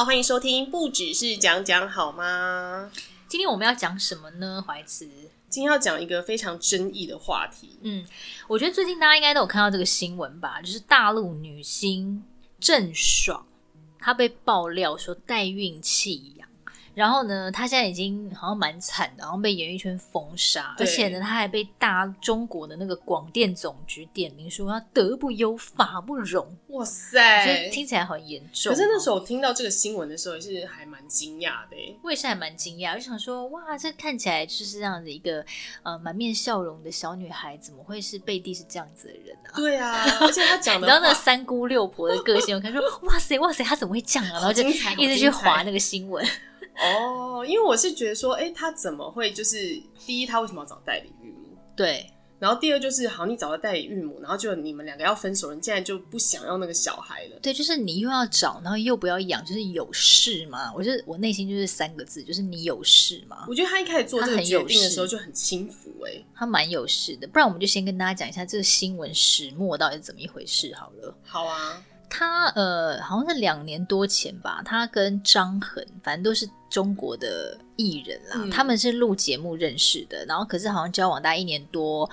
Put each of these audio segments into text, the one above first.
好，欢迎收听，不只是讲讲好吗？今天我们要讲什么呢？怀慈，今天要讲一个非常争议的话题。嗯，我觉得最近大家应该都有看到这个新闻吧，就是大陆女星郑爽，她被爆料说代孕弃养。然后呢，他现在已经好像蛮惨的，然后被演艺圈封杀，而且呢，他还被大中国的那个广电总局点名说他德不优，法不容。哇塞，所以听起来很严重。可是那时候我听到这个新闻的时候，也是还蛮惊讶的。我也是还蛮惊讶，就想说，哇，这看起来就是这样的一个呃满面笑容的小女孩，怎么会是背地是这样子的人啊？对啊，而且她讲 的，然后那三姑六婆的个性，我看说，哇塞哇塞，她怎么会这样啊？然后就一直去划那个新闻。哦，因为我是觉得说，哎、欸，他怎么会就是第一，他为什么要找代理孕母？对，然后第二就是，好，你找了代理孕母，然后就你们两个要分手，你竟然就不想要那个小孩了？对，就是你又要找，然后又不要养，就是有事吗？我觉得我内心就是三个字，就是你有事吗？我觉得他一开始做这个决定的时候就很轻浮、欸，哎，他蛮有事的。不然我们就先跟大家讲一下这个新闻始末到底是怎么一回事好了。好啊，他呃，好像是两年多前吧，他跟张恒，反正都是。中国的艺人啦，嗯、他们是录节目认识的，然后可是好像交往大概一年多，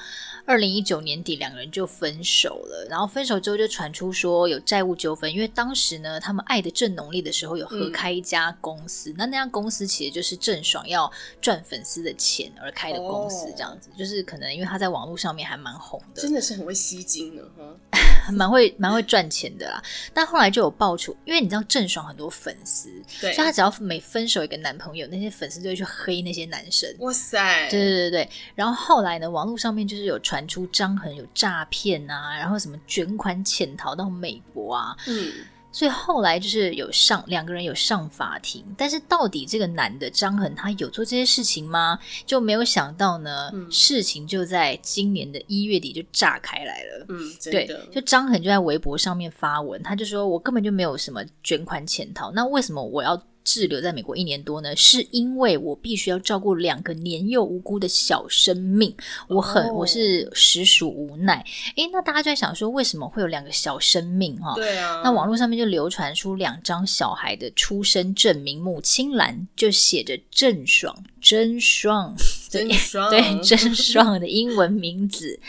二零一九年底两个人就分手了，然后分手之后就传出说有债务纠纷，因为当时呢，他们爱的正浓烈的时候有合开一家公司，嗯、那那家公司其实就是郑爽要赚粉丝的钱而开的公司，这样子，哦、就是可能因为他在网络上面还蛮红的，真的是很会吸金的哈，蛮会蛮会赚钱的啦。但后来就有爆出，因为你知道郑爽很多粉丝，对，所以他只要每分手。一个男朋友，那些粉丝就会去黑那些男生。哇塞！对对对对。然后后来呢，网络上面就是有传出张恒有诈骗啊，然后什么卷款潜逃到美国啊。嗯。所以后来就是有上两个人有上法庭，但是到底这个男的张恒他有做这些事情吗？就没有想到呢，嗯、事情就在今年的一月底就炸开来了。嗯，对，就张恒就在微博上面发文，他就说：“我根本就没有什么卷款潜逃，那为什么我要？”滞留在美国一年多呢，是因为我必须要照顾两个年幼无辜的小生命，我很、oh. 我是实属无奈。诶，那大家就在想说，为什么会有两个小生命？哈，对啊。那网络上面就流传出两张小孩的出生证明，母亲栏就写着郑爽。真爽，真 爽，对，真爽的英文名字，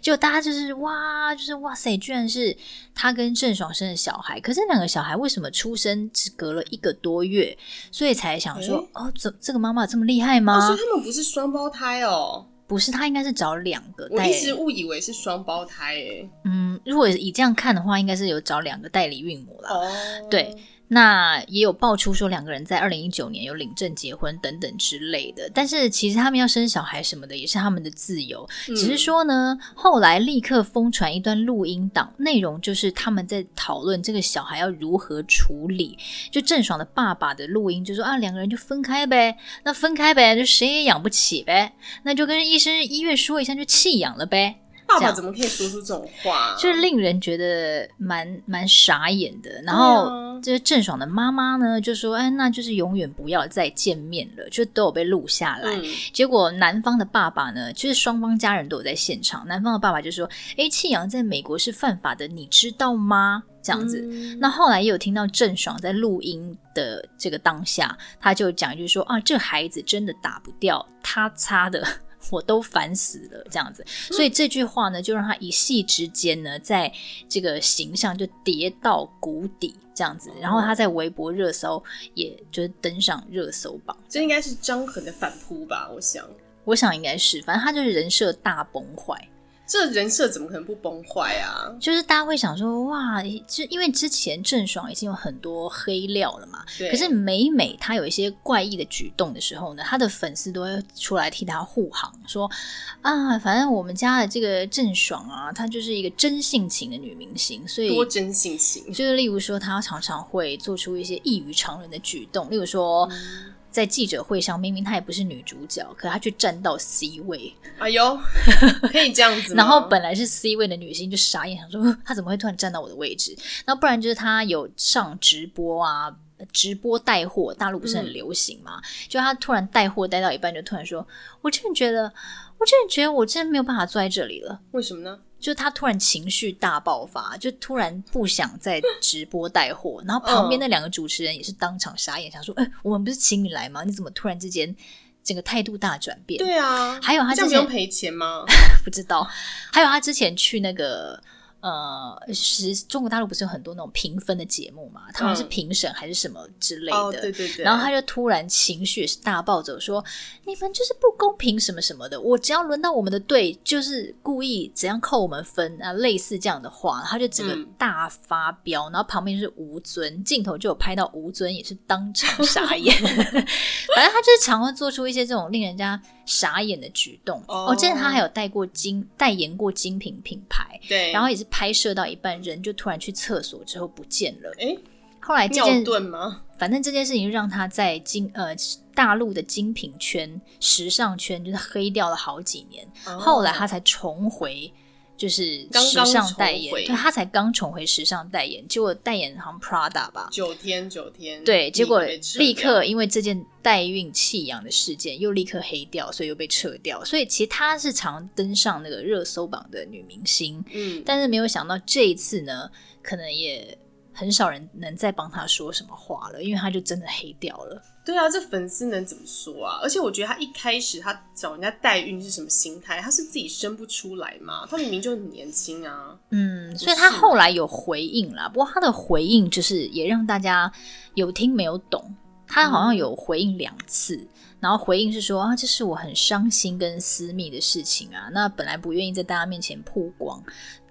就大家就是哇，就是哇塞，居然是他跟郑爽生的小孩。可是两个小孩为什么出生只隔了一个多月，所以才想说，欸、哦，这这个妈妈这么厉害吗？哦？所以他们不是双胞胎哦？不是，他应该是找两个。我一直误以为是双胞胎诶。嗯，如果以这样看的话，应该是有找两个代理孕母啦。哦，对。那也有爆出说两个人在二零一九年有领证结婚等等之类的，但是其实他们要生小孩什么的也是他们的自由，嗯、只是说呢，后来立刻疯传一段录音档，内容就是他们在讨论这个小孩要如何处理。就郑爽的爸爸的录音就说啊，两个人就分开呗，那分开呗，就谁也养不起呗，那就跟医生医院说一下就弃养了呗。爸爸怎么可以说出这种话啊？就是令人觉得蛮蛮傻眼的。然后，就是郑爽的妈妈呢，就说：“哎，那就是永远不要再见面了。”就都有被录下来。嗯。结果，男方的爸爸呢，就是双方家人都有在现场。男方的爸爸就说：“哎，弃养在美国是犯法的，你知道吗？”这样子。嗯。那后来也有听到郑爽在录音的这个当下，他就讲一句说：“啊，这孩子真的打不掉，他擦的。”我都烦死了，这样子，所以这句话呢，就让他一夕之间呢，在这个形象就跌到谷底，这样子。然后他在微博热搜，也就是登上热搜榜。这应该是张恒的反扑吧？我想，我想应该是，反正他就是人设大崩坏。这人设怎么可能不崩坏啊？就是大家会想说，哇，就因为之前郑爽已经有很多黑料了嘛。对。可是每每她有一些怪异的举动的时候呢，她的粉丝都会出来替她护航，说啊，反正我们家的这个郑爽啊，她就是一个真性情的女明星，所以多真性情。就是例如说，她常常会做出一些异于常人的举动，例如说。嗯在记者会上，明明她也不是女主角，可她却站到 C 位。哎呦，可以这样子？然后本来是 C 位的女星就傻眼，想说她怎么会突然站到我的位置？那不然就是她有上直播啊，直播带货，大陆不是很流行嘛？嗯、就她突然带货带到一半，就突然说：“我真的觉得，我真的觉得我真的没有办法坐在这里了。”为什么呢？就他突然情绪大爆发，就突然不想再直播带货，然后旁边那两个主持人也是当场傻眼，想说：“哎、欸，我们不是请你来吗？你怎么突然之间整个态度大转变？”对啊，还有他之前这不用赔钱吗？不知道。还有他之前去那个。呃，是中国大陆不是有很多那种评分的节目嘛？他们是评审还是什么之类的？嗯哦、对对对。然后他就突然情绪也是大暴走，说：“你们就是不公平什么什么的。我只要轮到我们的队，就是故意怎样扣我们分啊，类似这样的话。”他就整个大发飙，嗯、然后旁边是吴尊，镜头就有拍到吴尊也是当场傻眼。反正他就是常会做出一些这种令人家傻眼的举动。哦记得他还有带过精代言过精品品牌，对，然后也是。拍摄到一半，人就突然去厕所之后不见了。哎、欸，后来这件反正这件事情就让他在金呃大陆的精品圈、时尚圈就是黑掉了好几年。哦、后来他才重回，就是时尚代言。刚刚对，他才刚重回时尚代言，结果代言好像 Prada 吧，九天九天。对，结果立刻因为这件代孕弃养的事件又立刻黑掉，所以又被撤掉。所以其实他是常登上那个热搜榜的女明星，嗯，但是没有想到这一次呢，可能也很少人能再帮他说什么话了，因为他就真的黑掉了。对啊，这粉丝能怎么说啊？而且我觉得他一开始他找人家代孕是什么心态？他是自己生不出来吗？他明明就很年轻啊。嗯，所以他后来有回应啦。不过他的回应就是也让大家有听没有懂。他好像有回应两次，嗯、然后回应是说啊，这是我很伤心跟私密的事情啊。那本来不愿意在大家面前曝光，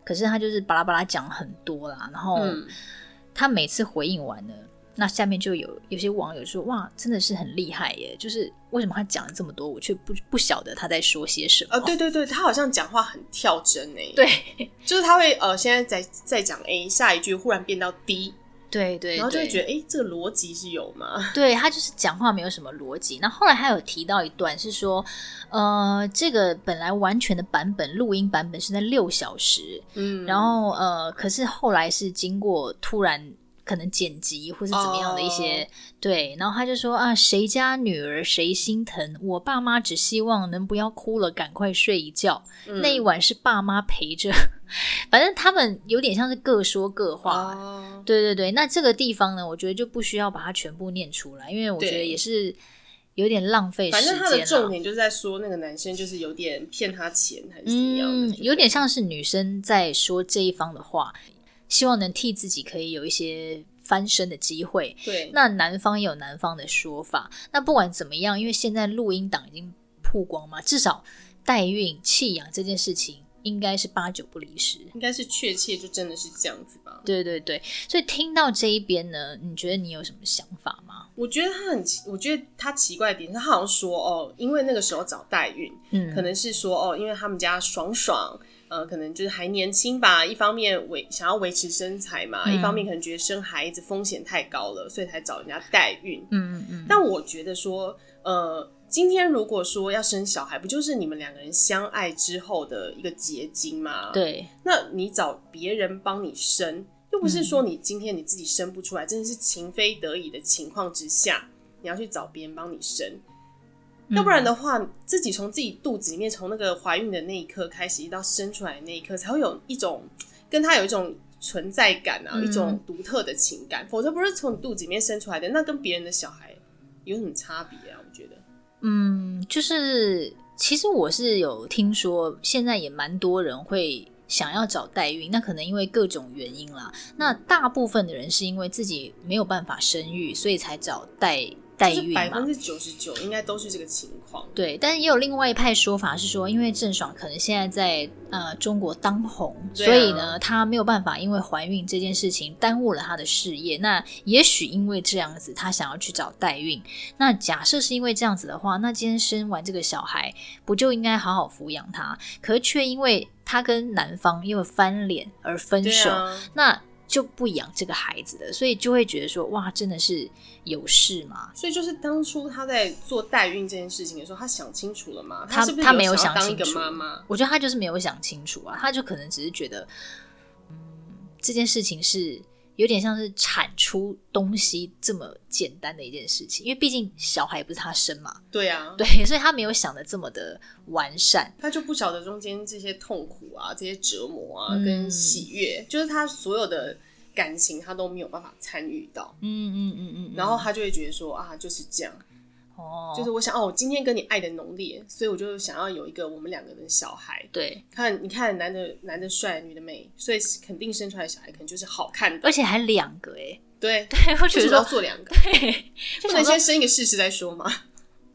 可是他就是巴拉巴拉讲很多啦。然后他每次回应完了。那下面就有有些网友说：“哇，真的是很厉害耶！就是为什么他讲了这么多，我却不不晓得他在说些什么？”呃，对对对，他好像讲话很跳针诶。对，就是他会呃，现在在在讲 A，下一句忽然变到 D。对，对对，然后就会觉得，哎，这个逻辑是有吗？对，他就是讲话没有什么逻辑。那后，后来还有提到一段是说，呃，这个本来完全的版本录音版本是在六小时，嗯，然后呃，可是后来是经过突然。可能剪辑或是怎么样的一些、oh. 对，然后他就说啊，谁家女儿谁心疼？我爸妈只希望能不要哭了，赶快睡一觉。嗯、那一晚是爸妈陪着，反正他们有点像是各说各话。Oh. 对对对，那这个地方呢，我觉得就不需要把它全部念出来，因为我觉得也是有点浪费时间。反正他的重点就是在说那个男生就是有点骗他钱还是怎么样的，嗯，有点像是女生在说这一方的话。希望能替自己可以有一些翻身的机会。对，那男方也有男方的说法。那不管怎么样，因为现在录音档已经曝光嘛，至少代孕弃养这件事情应该是八九不离十，应该是确切就真的是这样子吧？对对对。所以听到这一边呢，你觉得你有什么想法吗？我觉得他很奇，我觉得他奇怪的点，他好像说哦，因为那个时候找代孕，嗯，可能是说哦，因为他们家爽爽。呃，可能就是还年轻吧，一方面维想要维持身材嘛，嗯、一方面可能觉得生孩子风险太高了，所以才找人家代孕。嗯嗯嗯。但我觉得说，呃，今天如果说要生小孩，不就是你们两个人相爱之后的一个结晶吗？对。那你找别人帮你生，又不是说你今天你自己生不出来，嗯、真的是情非得已的情况之下，你要去找别人帮你生。要不然的话，自己从自己肚子里面，从那个怀孕的那一刻开始，一到生出来的那一刻，才会有一种跟他有一种存在感啊，嗯、一种独特的情感。否则不是从你肚子里面生出来的，那跟别人的小孩有什么差别啊？我觉得，嗯，就是其实我是有听说，现在也蛮多人会想要找代孕，那可能因为各种原因啦。那大部分的人是因为自己没有办法生育，所以才找代。代孕嘛，百分之九十九应该都是这个情况。对，但是也有另外一派说法是说，因为郑爽可能现在在呃中国当红，啊、所以呢，她没有办法因为怀孕这件事情耽误了她的事业。那也许因为这样子，她想要去找代孕。那假设是因为这样子的话，那今天生完这个小孩，不就应该好好抚养他？可是却因为她跟男方因为翻脸而分手，啊、那。就不养这个孩子的，所以就会觉得说，哇，真的是有事吗？所以就是当初他在做代孕这件事情的时候，他想清楚了吗？他他没有想清楚？妈妈，我觉得他就是没有想清楚啊，他就可能只是觉得，嗯，这件事情是有点像是产出东西这么简单的一件事情，因为毕竟小孩不是他生嘛。对啊，对，所以他没有想的这么的完善，他就不晓得中间这些痛苦啊、这些折磨啊、跟喜悦，嗯、就是他所有的感情他都没有办法参与到。嗯嗯嗯嗯，然后他就会觉得说啊，就是这样。哦，就是我想哦，我今天跟你爱的浓烈，所以我就想要有一个我们两个的小孩。对，看你看男的男的帅，女的美，所以肯定生出来的小孩可能就是好看的，而且还两个哎。对 对，我觉得要做两个，对，不能先生一个试试再说嘛。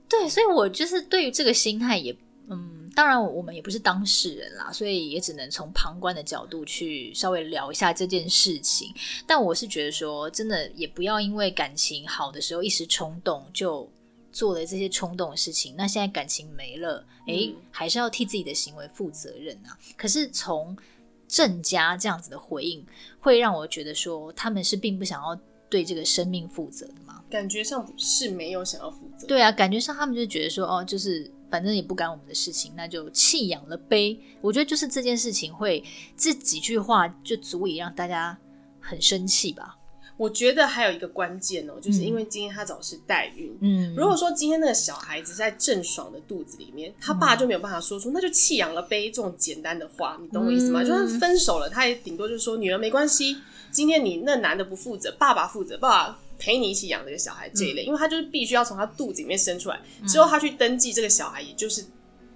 对，所以我就是对于这个心态也，嗯，当然我们也不是当事人啦，所以也只能从旁观的角度去稍微聊一下这件事情。但我是觉得说，真的也不要因为感情好的时候一时冲动就。做了这些冲动的事情，那现在感情没了，诶、欸，还是要替自己的行为负责任啊。可是从郑家这样子的回应，会让我觉得说他们是并不想要对这个生命负责的吗？感觉上是没有想要负责。对啊，感觉上他们就觉得说，哦，就是反正也不干我们的事情，那就弃养了呗。我觉得就是这件事情会这几句话就足以让大家很生气吧。我觉得还有一个关键哦，就是因为今天他找的是代孕。嗯，如果说今天那个小孩子在郑爽的肚子里面，他爸就没有办法说出“那就弃养了呗”这种简单的话，你懂我意思吗？嗯、就算分手了，他也顶多就是说女儿没关系，今天你那男的不负责，爸爸负责，爸爸陪你一起养这个小孩这一类，嗯、因为他就是必须要从他肚子里面生出来，之后他去登记这个小孩，也就是。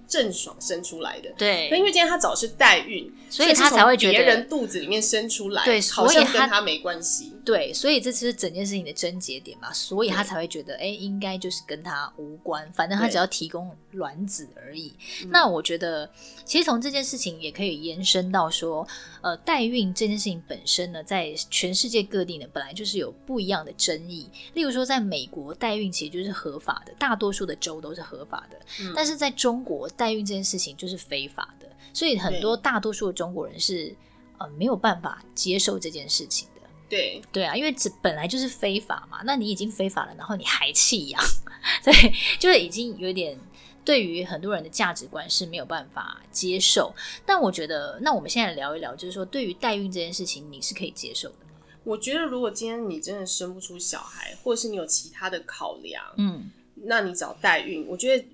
郑爽生出来的，对，那因为今天她找的是代孕，所以她才会觉得别人肚子里面生出来，对，好像跟她没关系，对，所以这是整件事情的症结点嘛，所以她才会觉得，哎、欸，应该就是跟她无关，反正她只要提供卵子而已。那我觉得，其实从这件事情也可以延伸到说，呃，代孕这件事情本身呢，在全世界各地呢，本来就是有不一样的争议。例如说，在美国，代孕其实就是合法的，大多数的州都是合法的，嗯、但是在中国，代孕这件事情就是非法的，所以很多大多数的中国人是呃没有办法接受这件事情的。对对啊，因为这本来就是非法嘛，那你已经非法了，然后你还弃养，对，就是已经有点对于很多人的价值观是没有办法接受。但我觉得，那我们现在聊一聊，就是说对于代孕这件事情，你是可以接受的吗？我觉得，如果今天你真的生不出小孩，或者是你有其他的考量，嗯，那你找代孕，我觉得。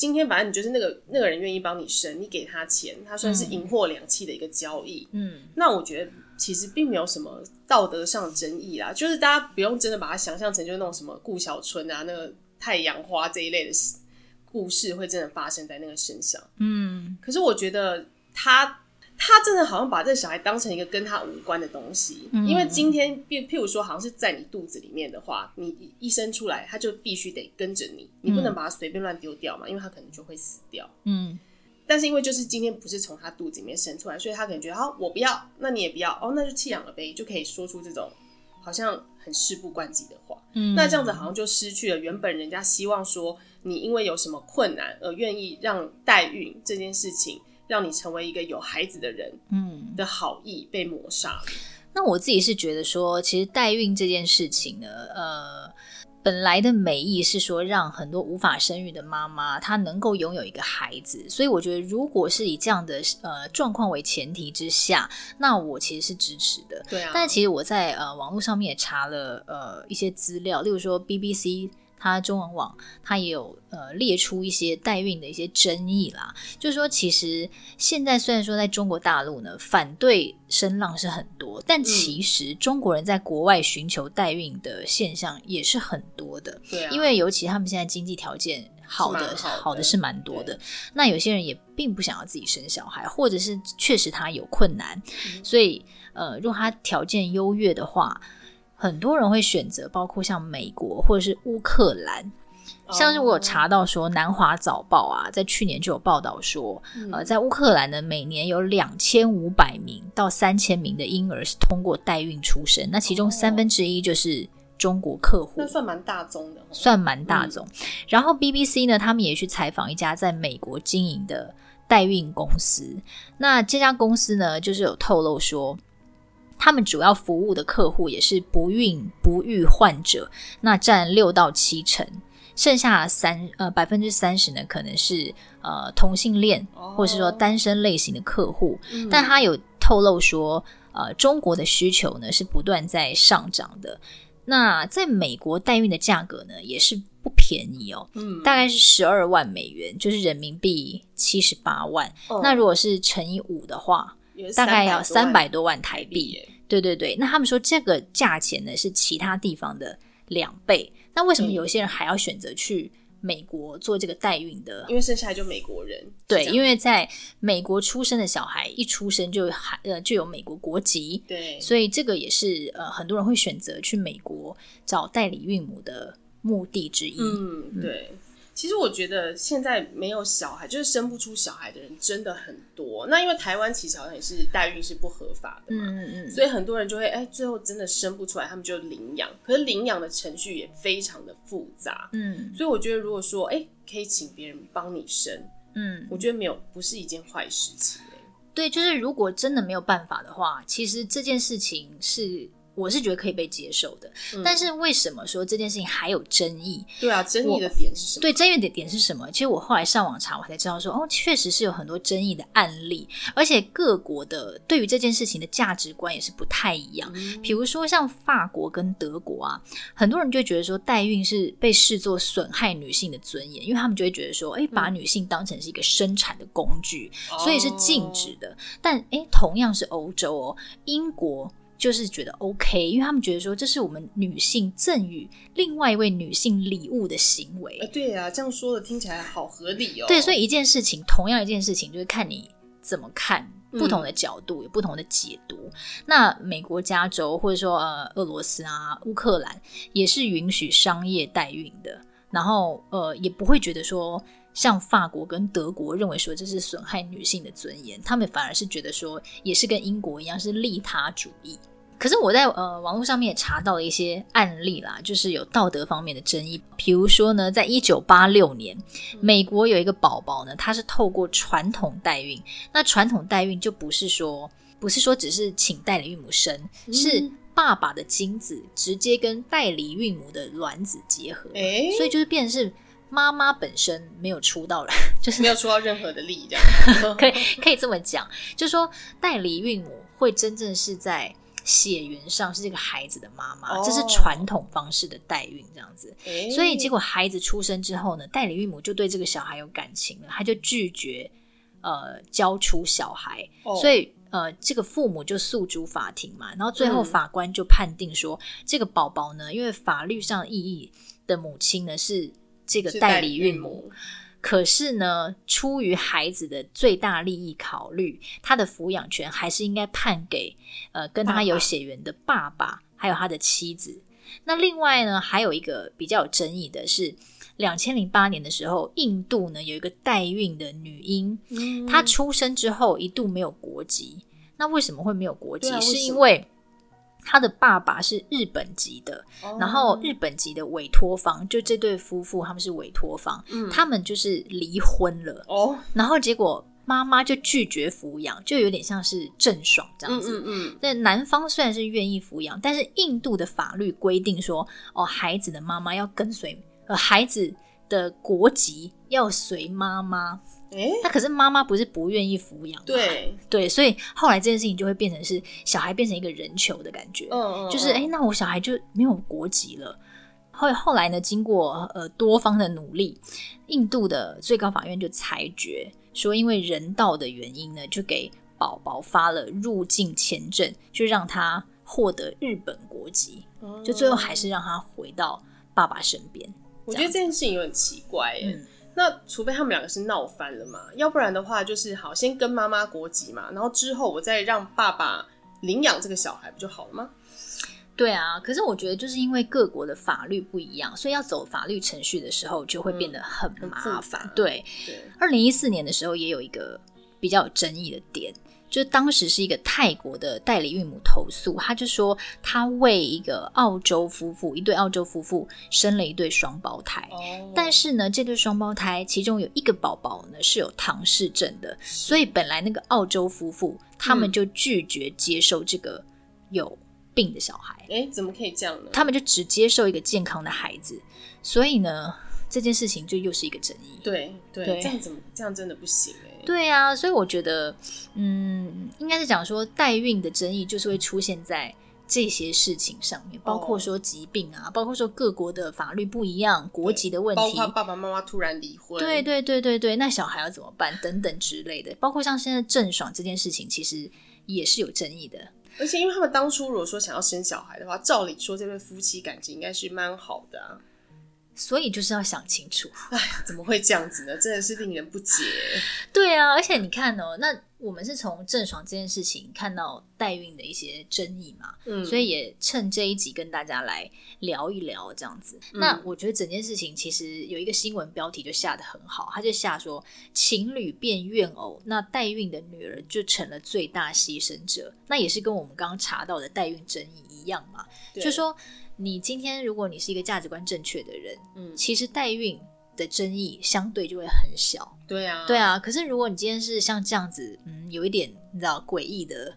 今天反正你就是那个那个人愿意帮你生，你给他钱，他算是银货两讫的一个交易。嗯，那我觉得其实并没有什么道德上的争议啦，就是大家不用真的把它想象成就是那种什么顾小春啊、那个太阳花这一类的故事会真的发生在那个身上。嗯，可是我觉得他。他真的好像把这个小孩当成一个跟他无关的东西，嗯、因为今天，譬譬如说，好像是在你肚子里面的话，你一生出来，他就必须得跟着你，你不能把他随便乱丢掉嘛，因为他可能就会死掉。嗯，但是因为就是今天不是从他肚子里面生出来，所以他可能觉得，好，我不要，那你也不要，哦，那就弃养了呗，就可以说出这种好像很事不关己的话。嗯，那这样子好像就失去了原本人家希望说你因为有什么困难而愿意让代孕这件事情。让你成为一个有孩子的人，嗯，的好意被抹杀。那我自己是觉得说，其实代孕这件事情呢，呃，本来的美意是说让很多无法生育的妈妈她能够拥有一个孩子。所以我觉得，如果是以这样的呃状况为前提之下，那我其实是支持的。对啊。但是其实我在呃网络上面也查了呃一些资料，例如说 BBC。它中文网，它也有呃列出一些代孕的一些争议啦，就是说，其实现在虽然说在中国大陆呢，反对声浪是很多，但其实中国人在国外寻求代孕的现象也是很多的。对啊，因为尤其他们现在经济条件好的好的，是蛮多的。那有些人也并不想要自己生小孩，或者是确实他有困难，嗯，所以呃，如果他条件优越的话。很多人会选择，包括像美国或者是乌克兰，像是我有查到说，《南华早报》啊，在去年就有报道说，嗯、呃，在乌克兰呢，每年有两千五百名到三千名的婴儿是通过代孕出生，那其中三分之一就是中国客户，那算蛮大宗的，算蛮大宗。嗯、然后 BBC 呢，他们也去采访一家在美国经营的代孕公司，那这家公司呢，就是有透露说。他们主要服务的客户也是不孕不育患者，那占六到七成，剩下三呃百分之三十呢，可能是呃同性恋或是说单身类型的客户。哦、但他有透露说，呃，中国的需求呢是不断在上涨的。那在美国代孕的价格呢也是不便宜哦，嗯，大概是十二万美元，就是人民币七十八万。哦、那如果是乘以五的话，大概要三百多万台币。对对对，那他们说这个价钱呢是其他地方的两倍。那为什么有些人还要选择去美国做这个代孕的？因为生下来就美国人。对，因为在美国出生的小孩一出生就还呃就有美国国籍。对，所以这个也是呃很多人会选择去美国找代理孕母的目的之一。嗯，对。其实我觉得现在没有小孩，就是生不出小孩的人真的很多。那因为台湾其实好像也是代孕是不合法的嘛，嗯嗯嗯，所以很多人就会哎，最后真的生不出来，他们就领养。可是领养的程序也非常的复杂，嗯，所以我觉得如果说哎，可以请别人帮你生，嗯，我觉得没有不是一件坏事情。对，就是如果真的没有办法的话，其实这件事情是。我是觉得可以被接受的，嗯、但是为什么说这件事情还有争议？对啊，争议的点是什么？对，争议的点是什么？其实我后来上网查，我才知道说，哦，确实是有很多争议的案例，而且各国的对于这件事情的价值观也是不太一样。嗯、比如说像法国跟德国啊，很多人就觉得说代孕是被视作损害女性的尊严，因为他们就会觉得说，哎，把女性当成是一个生产的工具，嗯、所以是禁止的。哦、但哎，同样是欧洲哦，英国。就是觉得 OK，因为他们觉得说，这是我们女性赠予另外一位女性礼物的行为。欸、对啊，这样说的听起来好合理哦。对，所以一件事情，同样一件事情，就是看你怎么看，不同的角度有不同的解读。嗯、那美国加州或者说呃俄罗斯啊、乌克兰也是允许商业代孕的，然后呃也不会觉得说像法国跟德国认为说这是损害女性的尊严，他们反而是觉得说也是跟英国一样是利他主义。可是我在呃网络上面也查到了一些案例啦，就是有道德方面的争议。比如说呢，在一九八六年，美国有一个宝宝呢，他是透过传统代孕。那传统代孕就不是说不是说只是请代理孕母生，嗯、是爸爸的精子直接跟代理孕母的卵子结合，欸、所以就是变成是妈妈本身没有出到来，就是没有出到任何的力，这样 可以可以这么讲，就是说代理孕母会真正是在。血缘上是这个孩子的妈妈，oh. 这是传统方式的代孕这样子，欸、所以结果孩子出生之后呢，代理孕母就对这个小孩有感情了，他就拒绝呃交出小孩，oh. 所以呃这个父母就诉诸法庭嘛，然后最后法官就判定说，嗯、这个宝宝呢，因为法律上意义的母亲呢是这个代理孕母。可是呢，出于孩子的最大利益考虑，他的抚养权还是应该判给呃跟他有血缘的爸爸，还有他的妻子。那另外呢，还有一个比较有争议的是，两千零八年的时候，印度呢有一个代孕的女婴，嗯、她出生之后一度没有国籍。那为什么会没有国籍？啊、是因为他的爸爸是日本籍的，oh. 然后日本籍的委托方就这对夫妇，他们是委托方，嗯、他们就是离婚了哦。Oh. 然后结果妈妈就拒绝抚养，就有点像是郑爽这样子。嗯嗯，那、嗯、男方虽然是愿意抚养，但是印度的法律规定说，哦，孩子的妈妈要跟随，呃，孩子的国籍要随妈妈。欸、那可是妈妈不是不愿意抚养？对 对，所以后来这件事情就会变成是小孩变成一个人球的感觉，就是哎、欸，那我小孩就没有国籍了。后后来呢，经过呃多方的努力，印度的最高法院就裁决说，因为人道的原因呢，就给宝宝发了入境签证，就让他获得日本国籍，嗯、就最后还是让他回到爸爸身边。我觉得这件事情有点奇怪耶。嗯那除非他们两个是闹翻了嘛，要不然的话就是好，先跟妈妈国籍嘛，然后之后我再让爸爸领养这个小孩不就好了吗？对啊，可是我觉得就是因为各国的法律不一样，所以要走法律程序的时候就会变得很麻烦。嗯、对，二零一四年的时候也有一个比较有争议的点。就当时是一个泰国的代理孕母投诉，他就说他为一个澳洲夫妇，一对澳洲夫妇生了一对双胞胎，哦、但是呢，这对双胞胎其中有一个宝宝呢是有唐氏症的，所以本来那个澳洲夫妇他们就拒绝接受这个有病的小孩。诶，怎么可以这样呢？他们就只接受一个健康的孩子，所以呢。这件事情就又是一个争议。对对，对，这样怎么这样真的不行哎。对啊，所以我觉得，嗯，应该是讲说代孕的争议就是会出现在这些事情上面，包括说疾病啊，哦、包括说各国的法律不一样、国籍的问题，包括爸爸妈妈突然离婚，对对对对对，那小孩要怎么办等等之类的，包括像现在郑爽这件事情，其实也是有争议的。而且，因为他们当初如果说想要生小孩的话，照理说这对夫妻感情应该是蛮好的啊，所以就是要想清楚。哎，怎么会这样子呢？真的是令人不解。对啊，而且你看哦，那。我们是从郑爽这件事情看到代孕的一些争议嘛，嗯，所以也趁这一集跟大家来聊一聊这样子。嗯、那我觉得整件事情其实有一个新闻标题就下的很好，他就下说情侣变怨偶，那代孕的女儿就成了最大牺牲者。那也是跟我们刚刚查到的代孕争议一样嘛，就说你今天如果你是一个价值观正确的人，嗯，其实代孕。的争议相对就会很小，对啊，对啊。可是如果你今天是像这样子，嗯，有一点你知道诡异的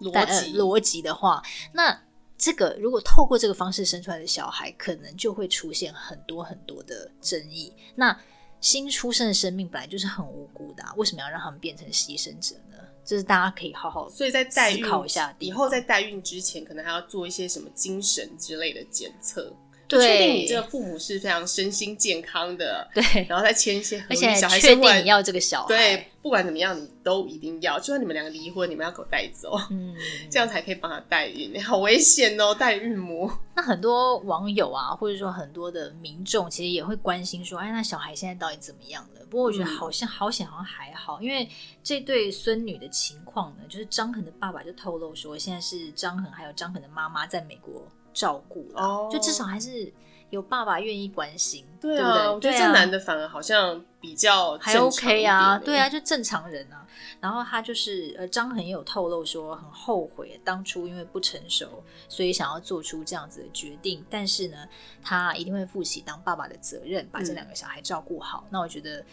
逻辑、呃、逻辑的话，那这个如果透过这个方式生出来的小孩，可能就会出现很多很多的争议。那新出生的生命本来就是很无辜的、啊，为什么要让他们变成牺牲者呢？就是大家可以好好所以在代孕思考一下，以后在代孕之前，可能还要做一些什么精神之类的检测。确定你这个父母是非常身心健康的，对，然后再签一些合约，而且小孩确定你要这个小孩，对，不管怎么样，你都一定要，就算你们两个离婚，你们要给我带走，嗯，这样才可以帮他代孕，你好危险哦，代孕母。那很多网友啊，或者说很多的民众，其实也会关心说，哎，那小孩现在到底怎么样了？不过我觉得好像好险，好像还好，因为这对孙女的情况呢，就是张恒的爸爸就透露说，现在是张恒还有张恒的妈妈在美国。照顾了，oh. 就至少还是有爸爸愿意关心，对啊，对对，我觉得这男的反而好像比较还 OK 啊，对啊，就正常人啊。然后他就是呃，张恒也有透露说很后悔当初因为不成熟，所以想要做出这样子的决定。但是呢，他一定会负起当爸爸的责任，把这两个小孩照顾好。嗯。那我觉得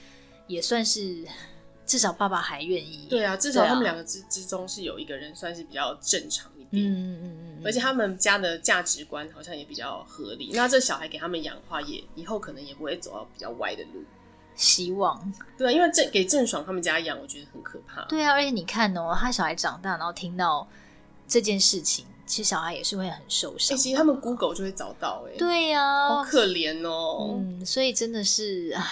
也算是。至少爸爸还愿意。对啊，至少他们两个之之中是有一个人算是比较正常一点。嗯嗯嗯，而且他们家的价值观好像也比较合理。那这小孩给他们养的话，也以后可能也不会走到比较歪的路。希望。对啊，因为郑给郑爽他们家养，我觉得很可怕。对啊，而且你看哦，他小孩长大，然后听到这件事情，其实小孩也是会很受伤。其实他们 Google 就会找到，哎，对呀，好可怜哦。嗯，所以真的是啊。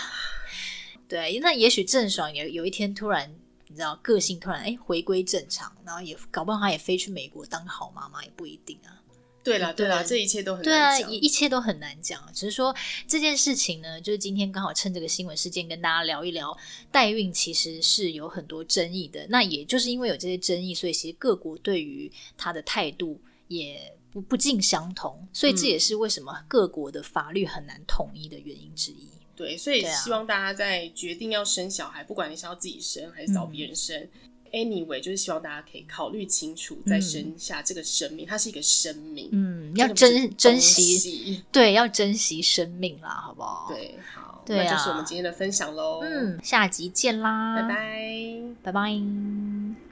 对，那也许郑爽也有一天突然，你知道，个性突然哎回归正常，然后也搞不好他也飞去美国当好妈妈也不一定啊。对啦，对啦，这一切都很。对啊，一切都很难讲。只是说这件事情呢，就是今天刚好趁这个新闻事件跟大家聊一聊，代孕其实是有很多争议的。那也就是因为有这些争议，所以其实各国对于他的态度也不不尽相同，所以这也是为什么各国的法律很难统一的原因之一。对，所以希望大家在决定要生小孩，啊、不管你是要自己生还是找别人生，嗯，anyway，就是希望大家可以考虑清楚再生下这个生命，嗯，它是一个生命，嗯，要珍珍惜，对，要珍惜生命啦，好不好？对，好，对啊，那就是我们今天的分享喽，嗯，下集见啦，拜拜，拜拜。